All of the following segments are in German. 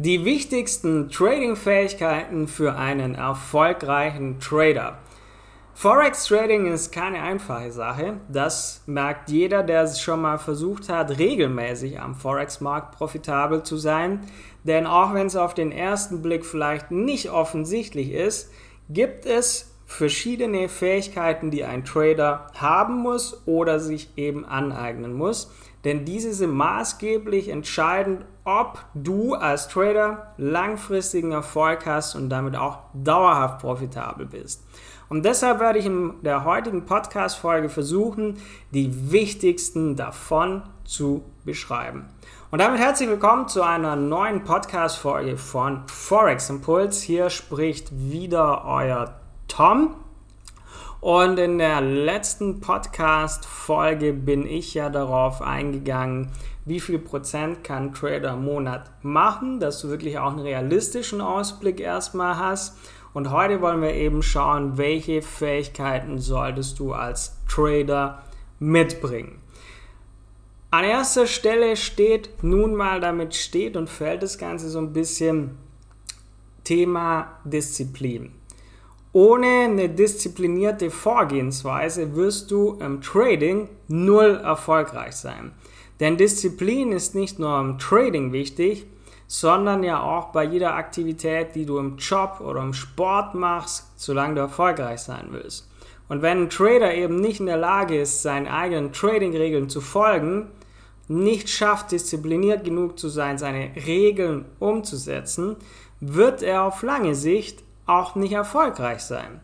Die wichtigsten Trading-Fähigkeiten für einen erfolgreichen Trader. Forex Trading ist keine einfache Sache. Das merkt jeder, der schon mal versucht hat, regelmäßig am Forex-Markt profitabel zu sein. Denn auch wenn es auf den ersten Blick vielleicht nicht offensichtlich ist, gibt es verschiedene Fähigkeiten, die ein Trader haben muss oder sich eben aneignen muss denn diese sind maßgeblich entscheidend, ob du als Trader langfristigen Erfolg hast und damit auch dauerhaft profitabel bist. Und deshalb werde ich in der heutigen Podcast-Folge versuchen, die wichtigsten davon zu beschreiben. Und damit herzlich willkommen zu einer neuen Podcast-Folge von Forex Impulse. Hier spricht wieder euer Tom. Und in der letzten Podcast-Folge bin ich ja darauf eingegangen, wie viel Prozent kann Trader im Monat machen, dass du wirklich auch einen realistischen Ausblick erstmal hast. Und heute wollen wir eben schauen, welche Fähigkeiten solltest du als Trader mitbringen. An erster Stelle steht nun mal, damit steht und fällt das Ganze so ein bisschen Thema Disziplin. Ohne eine disziplinierte Vorgehensweise wirst du im Trading null erfolgreich sein. Denn Disziplin ist nicht nur im Trading wichtig, sondern ja auch bei jeder Aktivität, die du im Job oder im Sport machst, solange du erfolgreich sein willst. Und wenn ein Trader eben nicht in der Lage ist, seinen eigenen Trading-Regeln zu folgen, nicht schafft, diszipliniert genug zu sein, seine Regeln umzusetzen, wird er auf lange Sicht auch nicht erfolgreich sein.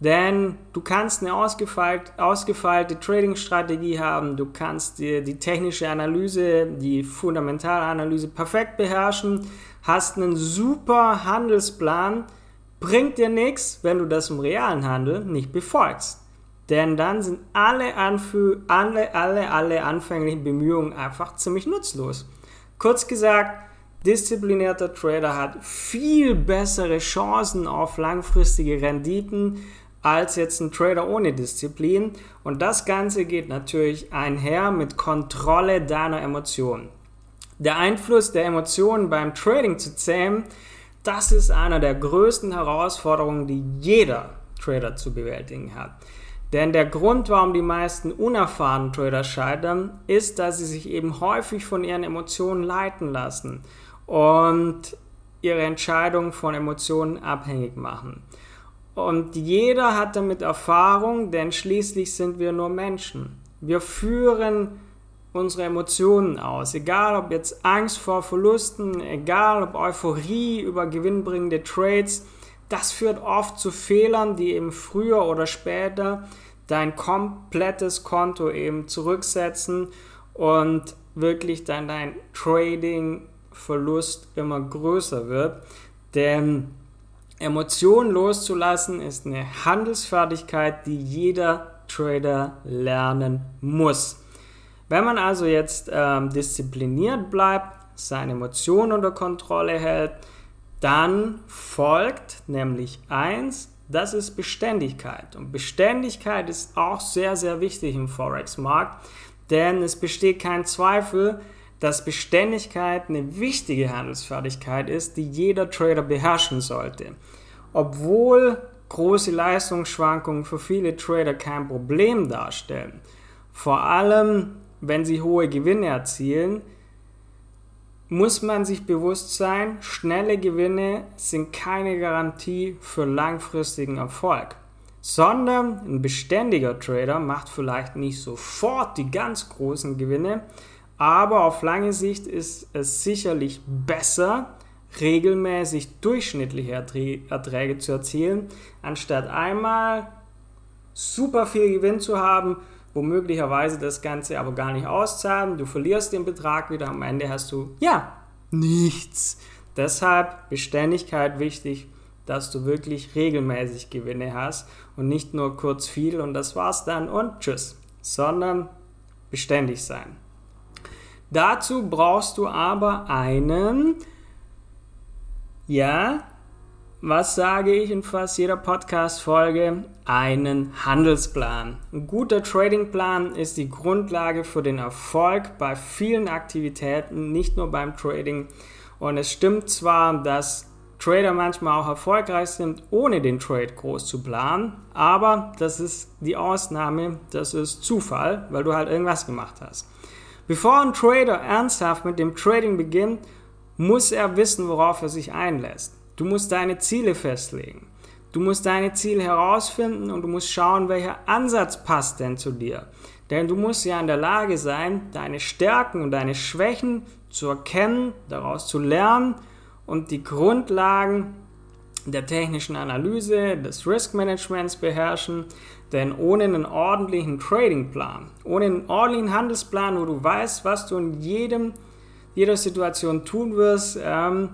Denn du kannst eine ausgefeilte, ausgefeilte Trading-Strategie haben, du kannst dir die technische Analyse, die Fundamentalanalyse perfekt beherrschen, hast einen super Handelsplan, bringt dir nichts, wenn du das im realen Handel nicht befolgst. Denn dann sind alle, Anfü alle, alle, alle anfänglichen Bemühungen einfach ziemlich nutzlos. Kurz gesagt, disziplinierter Trader hat viel bessere Chancen auf langfristige Renditen als jetzt ein Trader ohne Disziplin. Und das Ganze geht natürlich einher mit Kontrolle deiner Emotionen. Der Einfluss der Emotionen beim Trading zu zähmen, das ist einer der größten Herausforderungen, die jeder Trader zu bewältigen hat. Denn der Grund, warum die meisten unerfahrenen Trader scheitern, ist, dass sie sich eben häufig von ihren Emotionen leiten lassen und ihre Entscheidung von Emotionen abhängig machen. Und jeder hat damit Erfahrung, denn schließlich sind wir nur Menschen. Wir führen unsere Emotionen aus, egal ob jetzt Angst vor Verlusten, egal ob Euphorie über gewinnbringende Trades, das führt oft zu Fehlern, die eben früher oder später dein komplettes Konto eben zurücksetzen und wirklich dann dein Trading Verlust immer größer wird. Denn Emotionen loszulassen ist eine Handelsfertigkeit, die jeder Trader lernen muss. Wenn man also jetzt ähm, diszipliniert bleibt, seine Emotionen unter Kontrolle hält, dann folgt nämlich eins, das ist Beständigkeit. Und Beständigkeit ist auch sehr, sehr wichtig im Forex-Markt, denn es besteht kein Zweifel, dass Beständigkeit eine wichtige Handelsfertigkeit ist, die jeder Trader beherrschen sollte. Obwohl große Leistungsschwankungen für viele Trader kein Problem darstellen, vor allem wenn sie hohe Gewinne erzielen, muss man sich bewusst sein, schnelle Gewinne sind keine Garantie für langfristigen Erfolg, sondern ein beständiger Trader macht vielleicht nicht sofort die ganz großen Gewinne, aber auf lange Sicht ist es sicherlich besser, regelmäßig durchschnittliche Erträge zu erzielen, anstatt einmal super viel Gewinn zu haben, wo möglicherweise das Ganze aber gar nicht auszahlen. Du verlierst den Betrag wieder, am Ende hast du, ja, nichts. Deshalb Beständigkeit wichtig, dass du wirklich regelmäßig Gewinne hast und nicht nur kurz viel und das war's dann und tschüss, sondern beständig sein. Dazu brauchst du aber einen, ja, was sage ich in fast jeder Podcast-Folge? Einen Handelsplan. Ein guter Tradingplan ist die Grundlage für den Erfolg bei vielen Aktivitäten, nicht nur beim Trading. Und es stimmt zwar, dass Trader manchmal auch erfolgreich sind, ohne den Trade groß zu planen, aber das ist die Ausnahme, das ist Zufall, weil du halt irgendwas gemacht hast. Bevor ein Trader ernsthaft mit dem Trading beginnt, muss er wissen, worauf er sich einlässt. Du musst deine Ziele festlegen. Du musst deine Ziele herausfinden und du musst schauen, welcher Ansatz passt denn zu dir. Denn du musst ja in der Lage sein, deine Stärken und deine Schwächen zu erkennen, daraus zu lernen und die Grundlagen der technischen Analyse, des Risk Managements beherrschen. Denn ohne einen ordentlichen Tradingplan, ohne einen ordentlichen Handelsplan, wo du weißt, was du in jedem, jeder Situation tun wirst, ähm,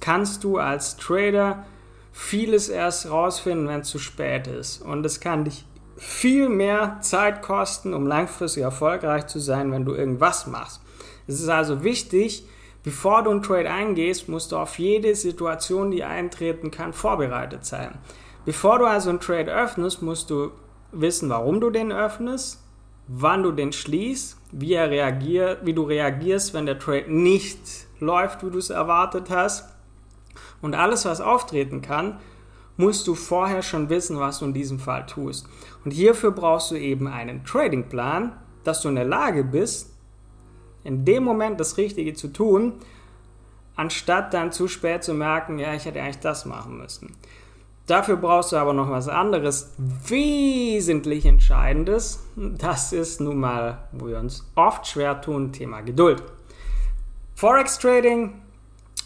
kannst du als Trader vieles erst rausfinden, wenn es zu spät ist. Und es kann dich viel mehr Zeit kosten, um langfristig erfolgreich zu sein, wenn du irgendwas machst. Es ist also wichtig, bevor du einen Trade eingehst, musst du auf jede Situation, die eintreten kann, vorbereitet sein. Bevor du also einen Trade öffnest, musst du wissen, warum du den öffnest, wann du den schließt, wie, er reagiert, wie du reagierst, wenn der Trade nicht läuft, wie du es erwartet hast. Und alles, was auftreten kann, musst du vorher schon wissen, was du in diesem Fall tust. Und hierfür brauchst du eben einen Tradingplan, dass du in der Lage bist, in dem Moment das Richtige zu tun, anstatt dann zu spät zu merken, ja, ich hätte eigentlich das machen müssen. Dafür brauchst du aber noch was anderes, wesentlich Entscheidendes. Das ist nun mal, wo wir uns oft schwer tun, Thema Geduld. Forex Trading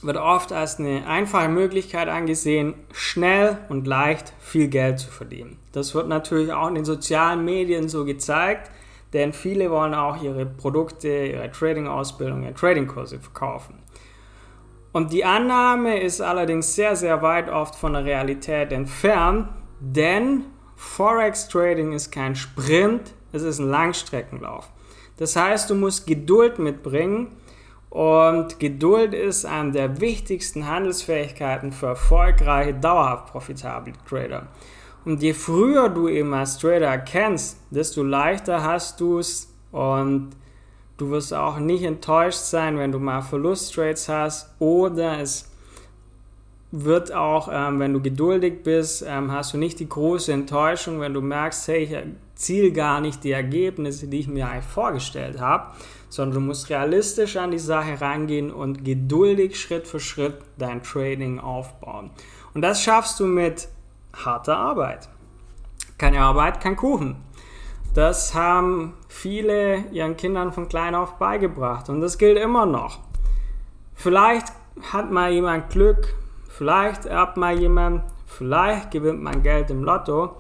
wird oft als eine einfache Möglichkeit angesehen, schnell und leicht viel Geld zu verdienen. Das wird natürlich auch in den sozialen Medien so gezeigt, denn viele wollen auch ihre Produkte, ihre Trading-Ausbildung, ihre Trading-Kurse verkaufen. Und die Annahme ist allerdings sehr, sehr weit oft von der Realität entfernt, denn Forex Trading ist kein Sprint, es ist ein Langstreckenlauf. Das heißt, du musst Geduld mitbringen und Geduld ist eine der wichtigsten Handelsfähigkeiten für erfolgreiche, dauerhaft profitable Trader. Und je früher du eben als Trader erkennst, desto leichter hast du es und du wirst auch nicht enttäuscht sein, wenn du mal Verlusttrades hast oder es wird auch, ähm, wenn du geduldig bist, ähm, hast du nicht die große Enttäuschung, wenn du merkst, hey, ich erziele gar nicht die Ergebnisse, die ich mir eigentlich vorgestellt habe, sondern du musst realistisch an die Sache rangehen und geduldig Schritt für Schritt dein Trading aufbauen. Und das schaffst du mit harter Arbeit. Keine Arbeit, kein Kuchen. Das haben viele ihren Kindern von klein auf beigebracht und das gilt immer noch. Vielleicht hat mal jemand Glück, vielleicht erbt mal jemand, vielleicht gewinnt man Geld im Lotto,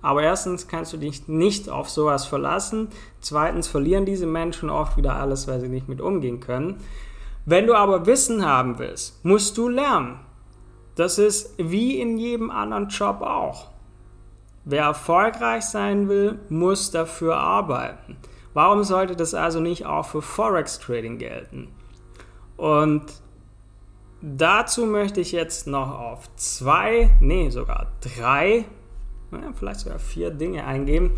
aber erstens kannst du dich nicht auf sowas verlassen. Zweitens verlieren diese Menschen oft wieder alles, weil sie nicht mit umgehen können. Wenn du aber Wissen haben willst, musst du lernen. Das ist wie in jedem anderen Job auch. Wer erfolgreich sein will, muss dafür arbeiten. Warum sollte das also nicht auch für Forex Trading gelten? Und dazu möchte ich jetzt noch auf zwei, nee, sogar drei vielleicht sogar vier Dinge eingeben,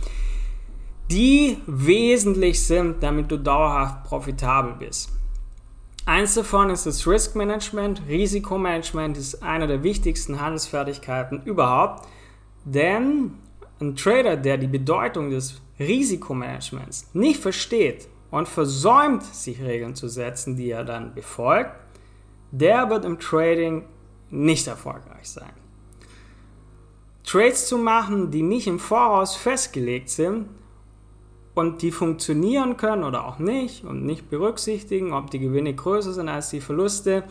die wesentlich sind, damit du dauerhaft profitabel bist. Eins davon ist das Risk Management. Risikomanagement ist eine der wichtigsten Handelsfertigkeiten überhaupt, denn ein Trader, der die Bedeutung des Risikomanagements nicht versteht und versäumt, sich Regeln zu setzen, die er dann befolgt, der wird im Trading nicht erfolgreich sein. Trades zu machen, die nicht im Voraus festgelegt sind und die funktionieren können oder auch nicht und nicht berücksichtigen, ob die Gewinne größer sind als die Verluste.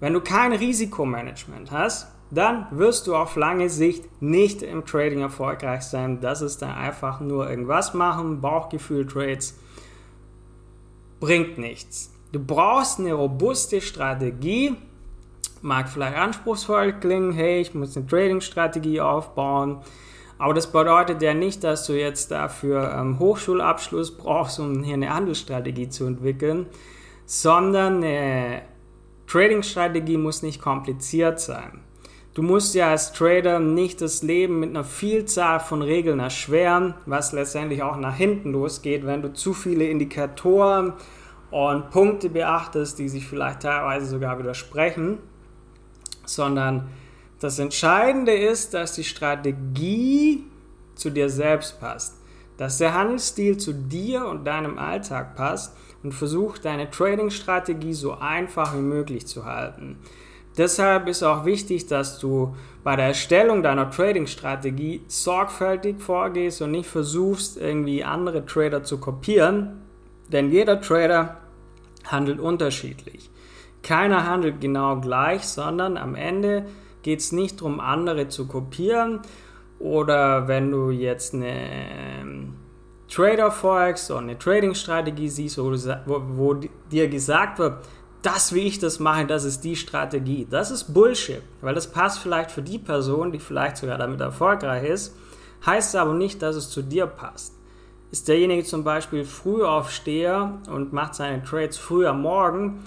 Wenn du kein Risikomanagement hast, dann wirst du auf lange Sicht nicht im Trading erfolgreich sein. Das ist dann einfach nur irgendwas machen, Bauchgefühl-Trades. Bringt nichts. Du brauchst eine robuste Strategie, mag vielleicht anspruchsvoll klingen, hey, ich muss eine Trading-Strategie aufbauen, aber das bedeutet ja nicht, dass du jetzt dafür ähm, Hochschulabschluss brauchst, um hier eine Handelsstrategie zu entwickeln, sondern eine Trading-Strategie muss nicht kompliziert sein. Du musst ja als Trader nicht das Leben mit einer Vielzahl von Regeln erschweren, was letztendlich auch nach hinten losgeht, wenn du zu viele Indikatoren und Punkte beachtest, die sich vielleicht teilweise sogar widersprechen, sondern das Entscheidende ist, dass die Strategie zu dir selbst passt, dass der Handelsstil zu dir und deinem Alltag passt und versuch deine Trading-Strategie so einfach wie möglich zu halten. Deshalb ist auch wichtig, dass du bei der Erstellung deiner Trading-Strategie sorgfältig vorgehst und nicht versuchst, irgendwie andere Trader zu kopieren, denn jeder Trader handelt unterschiedlich. Keiner handelt genau gleich, sondern am Ende geht es nicht darum, andere zu kopieren oder wenn du jetzt eine ähm, Trader folgst oder eine Trading-Strategie siehst, wo, wo, wo dir gesagt wird, das, wie ich das mache, das ist die Strategie. Das ist Bullshit, weil das passt vielleicht für die Person, die vielleicht sogar damit erfolgreich ist, heißt aber nicht, dass es zu dir passt. Ist derjenige zum Beispiel Frühaufsteher und macht seine Trades früh am Morgen,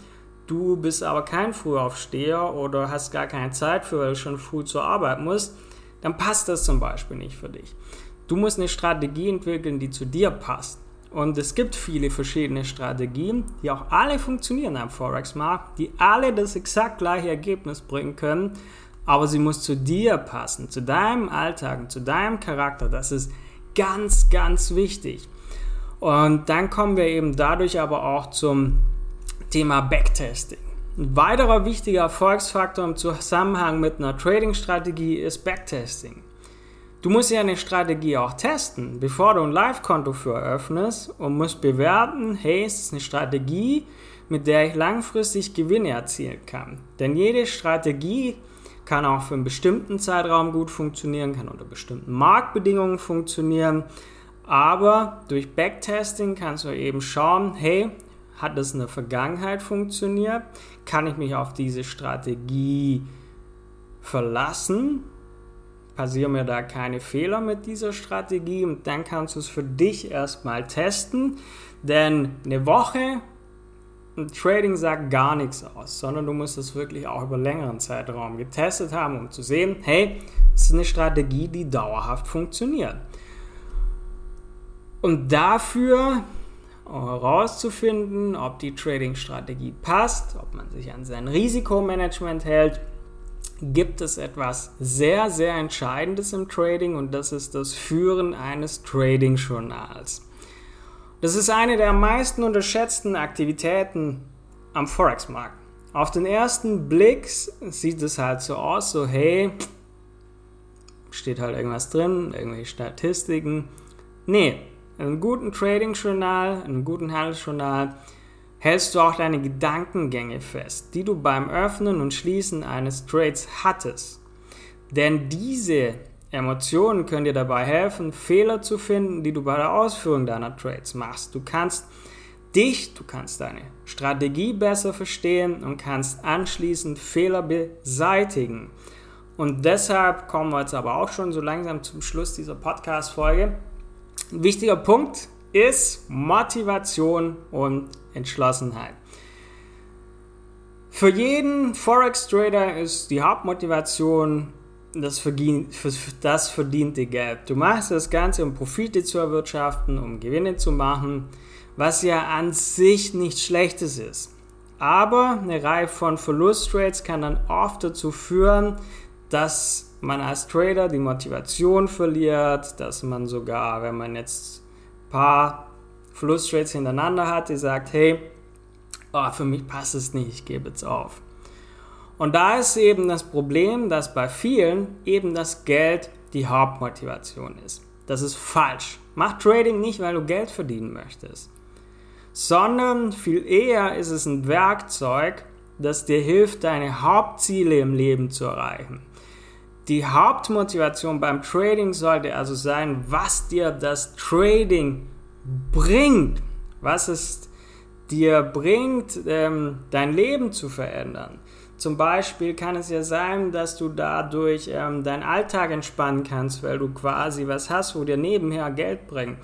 du bist aber kein Frühaufsteher oder hast gar keine Zeit für, weil du schon früh zur Arbeit musst, dann passt das zum Beispiel nicht für dich. Du musst eine Strategie entwickeln, die zu dir passt. Und es gibt viele verschiedene Strategien, die auch alle funktionieren am Forex-Markt, die alle das exakt gleiche Ergebnis bringen können, aber sie muss zu dir passen, zu deinem Alltag, zu deinem Charakter. Das ist ganz, ganz wichtig. Und dann kommen wir eben dadurch aber auch zum Thema Backtesting. Ein weiterer wichtiger Erfolgsfaktor im Zusammenhang mit einer Trading-Strategie ist Backtesting. Du musst ja eine Strategie auch testen, bevor du ein Live-Konto für eröffnest und musst bewerten, hey, ist es eine Strategie, mit der ich langfristig Gewinne erzielen kann. Denn jede Strategie kann auch für einen bestimmten Zeitraum gut funktionieren, kann unter bestimmten Marktbedingungen funktionieren, aber durch Backtesting kannst du eben schauen, hey, hat es in der Vergangenheit funktioniert? Kann ich mich auf diese Strategie verlassen? passieren mir da keine Fehler mit dieser Strategie und dann kannst du es für dich erstmal testen, denn eine Woche Trading sagt gar nichts aus, sondern du musst es wirklich auch über längeren Zeitraum getestet haben, um zu sehen, hey, es ist eine Strategie, die dauerhaft funktioniert. Und dafür herauszufinden, ob die Trading-Strategie passt, ob man sich an sein Risikomanagement hält, gibt es etwas sehr, sehr Entscheidendes im Trading und das ist das Führen eines Trading-Journals. Das ist eine der meisten unterschätzten Aktivitäten am Forex-Markt. Auf den ersten Blick sieht es halt so aus, so hey, steht halt irgendwas drin, irgendwelche Statistiken. Nee, in einem guten Trading-Journal, in einem guten Handelsjournal hältst du auch deine Gedankengänge fest, die du beim Öffnen und Schließen eines Trades hattest. Denn diese Emotionen können dir dabei helfen, Fehler zu finden, die du bei der Ausführung deiner Trades machst. Du kannst dich, du kannst deine Strategie besser verstehen und kannst anschließend Fehler beseitigen. Und deshalb kommen wir jetzt aber auch schon so langsam zum Schluss dieser Podcast-Folge. Ein wichtiger Punkt ist Motivation und Entschlossenheit. Für jeden Forex-Trader ist die Hauptmotivation das, das verdiente Geld. Du machst das Ganze, um Profite zu erwirtschaften, um Gewinne zu machen, was ja an sich nichts Schlechtes ist. Aber eine Reihe von Verlusttrades kann dann oft dazu führen, dass man als Trader die Motivation verliert, dass man sogar, wenn man jetzt ein paar Flusstrades hintereinander hat, die sagt, hey, oh, für mich passt es nicht, ich gebe jetzt auf. Und da ist eben das Problem, dass bei vielen eben das Geld die Hauptmotivation ist. Das ist falsch. Mach Trading nicht, weil du Geld verdienen möchtest, sondern viel eher ist es ein Werkzeug, das dir hilft, deine Hauptziele im Leben zu erreichen. Die Hauptmotivation beim Trading sollte also sein, was dir das Trading bringt, was es dir bringt, ähm, dein Leben zu verändern. Zum Beispiel kann es ja sein, dass du dadurch ähm, deinen Alltag entspannen kannst, weil du quasi was hast, wo dir nebenher Geld bringt.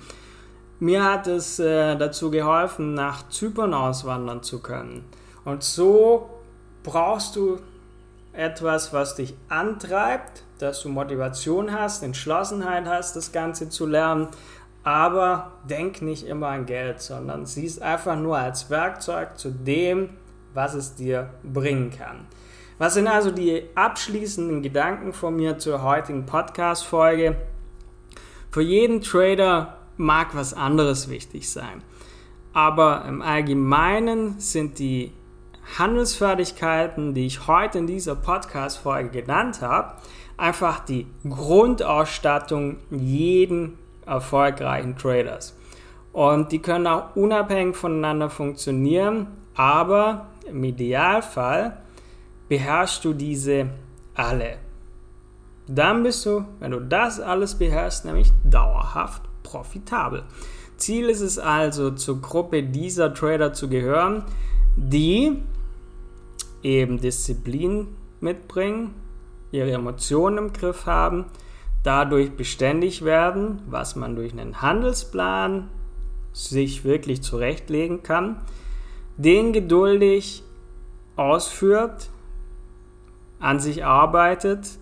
Mir hat es äh, dazu geholfen, nach Zypern auswandern zu können. Und so brauchst du etwas, was dich antreibt, dass du Motivation hast, Entschlossenheit hast, das Ganze zu lernen, aber denk nicht immer an Geld, sondern sieh es einfach nur als Werkzeug zu dem, was es dir bringen kann. Was sind also die abschließenden Gedanken von mir zur heutigen Podcast-Folge? Für jeden Trader mag was anderes wichtig sein. Aber im Allgemeinen sind die Handelsfertigkeiten, die ich heute in dieser Podcast-Folge genannt habe, einfach die Grundausstattung jeden erfolgreichen Traders. Und die können auch unabhängig voneinander funktionieren, aber im Idealfall beherrschst du diese alle. Dann bist du, wenn du das alles beherrschst, nämlich dauerhaft profitabel. Ziel ist es also, zur Gruppe dieser Trader zu gehören, die eben Disziplin mitbringen, ihre Emotionen im Griff haben, dadurch beständig werden, was man durch einen Handelsplan sich wirklich zurechtlegen kann, den geduldig ausführt, an sich arbeitet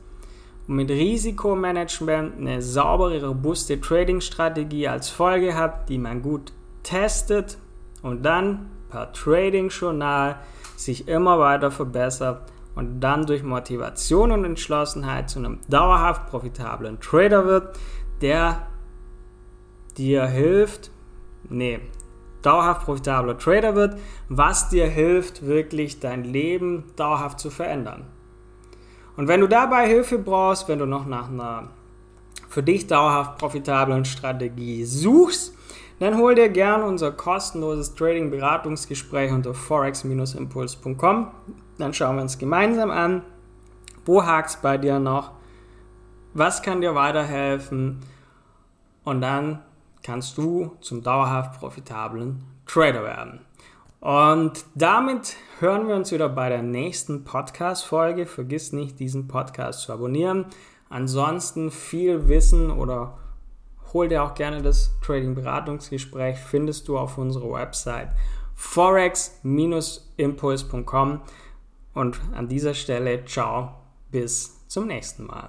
und mit Risikomanagement eine saubere, robuste Trading-Strategie als Folge hat, die man gut testet und dann per Trading-Journal sich immer weiter verbessert und dann durch Motivation und Entschlossenheit zu einem dauerhaft profitablen Trader wird, der dir hilft, nee, dauerhaft profitabler Trader wird, was dir hilft, wirklich dein Leben dauerhaft zu verändern. Und wenn du dabei Hilfe brauchst, wenn du noch nach einer für dich dauerhaft profitablen Strategie suchst, dann hol dir gern unser kostenloses Trading-Beratungsgespräch unter forex-impuls.com. Dann schauen wir uns gemeinsam an, wo hakt es bei dir noch, was kann dir weiterhelfen und dann kannst du zum dauerhaft profitablen Trader werden. Und damit hören wir uns wieder bei der nächsten Podcast-Folge. Vergiss nicht, diesen Podcast zu abonnieren. Ansonsten viel Wissen oder hol dir auch gerne das Trading-Beratungsgespräch, findest du auf unserer Website forex-impuls.com. Und an dieser Stelle, ciao, bis zum nächsten Mal.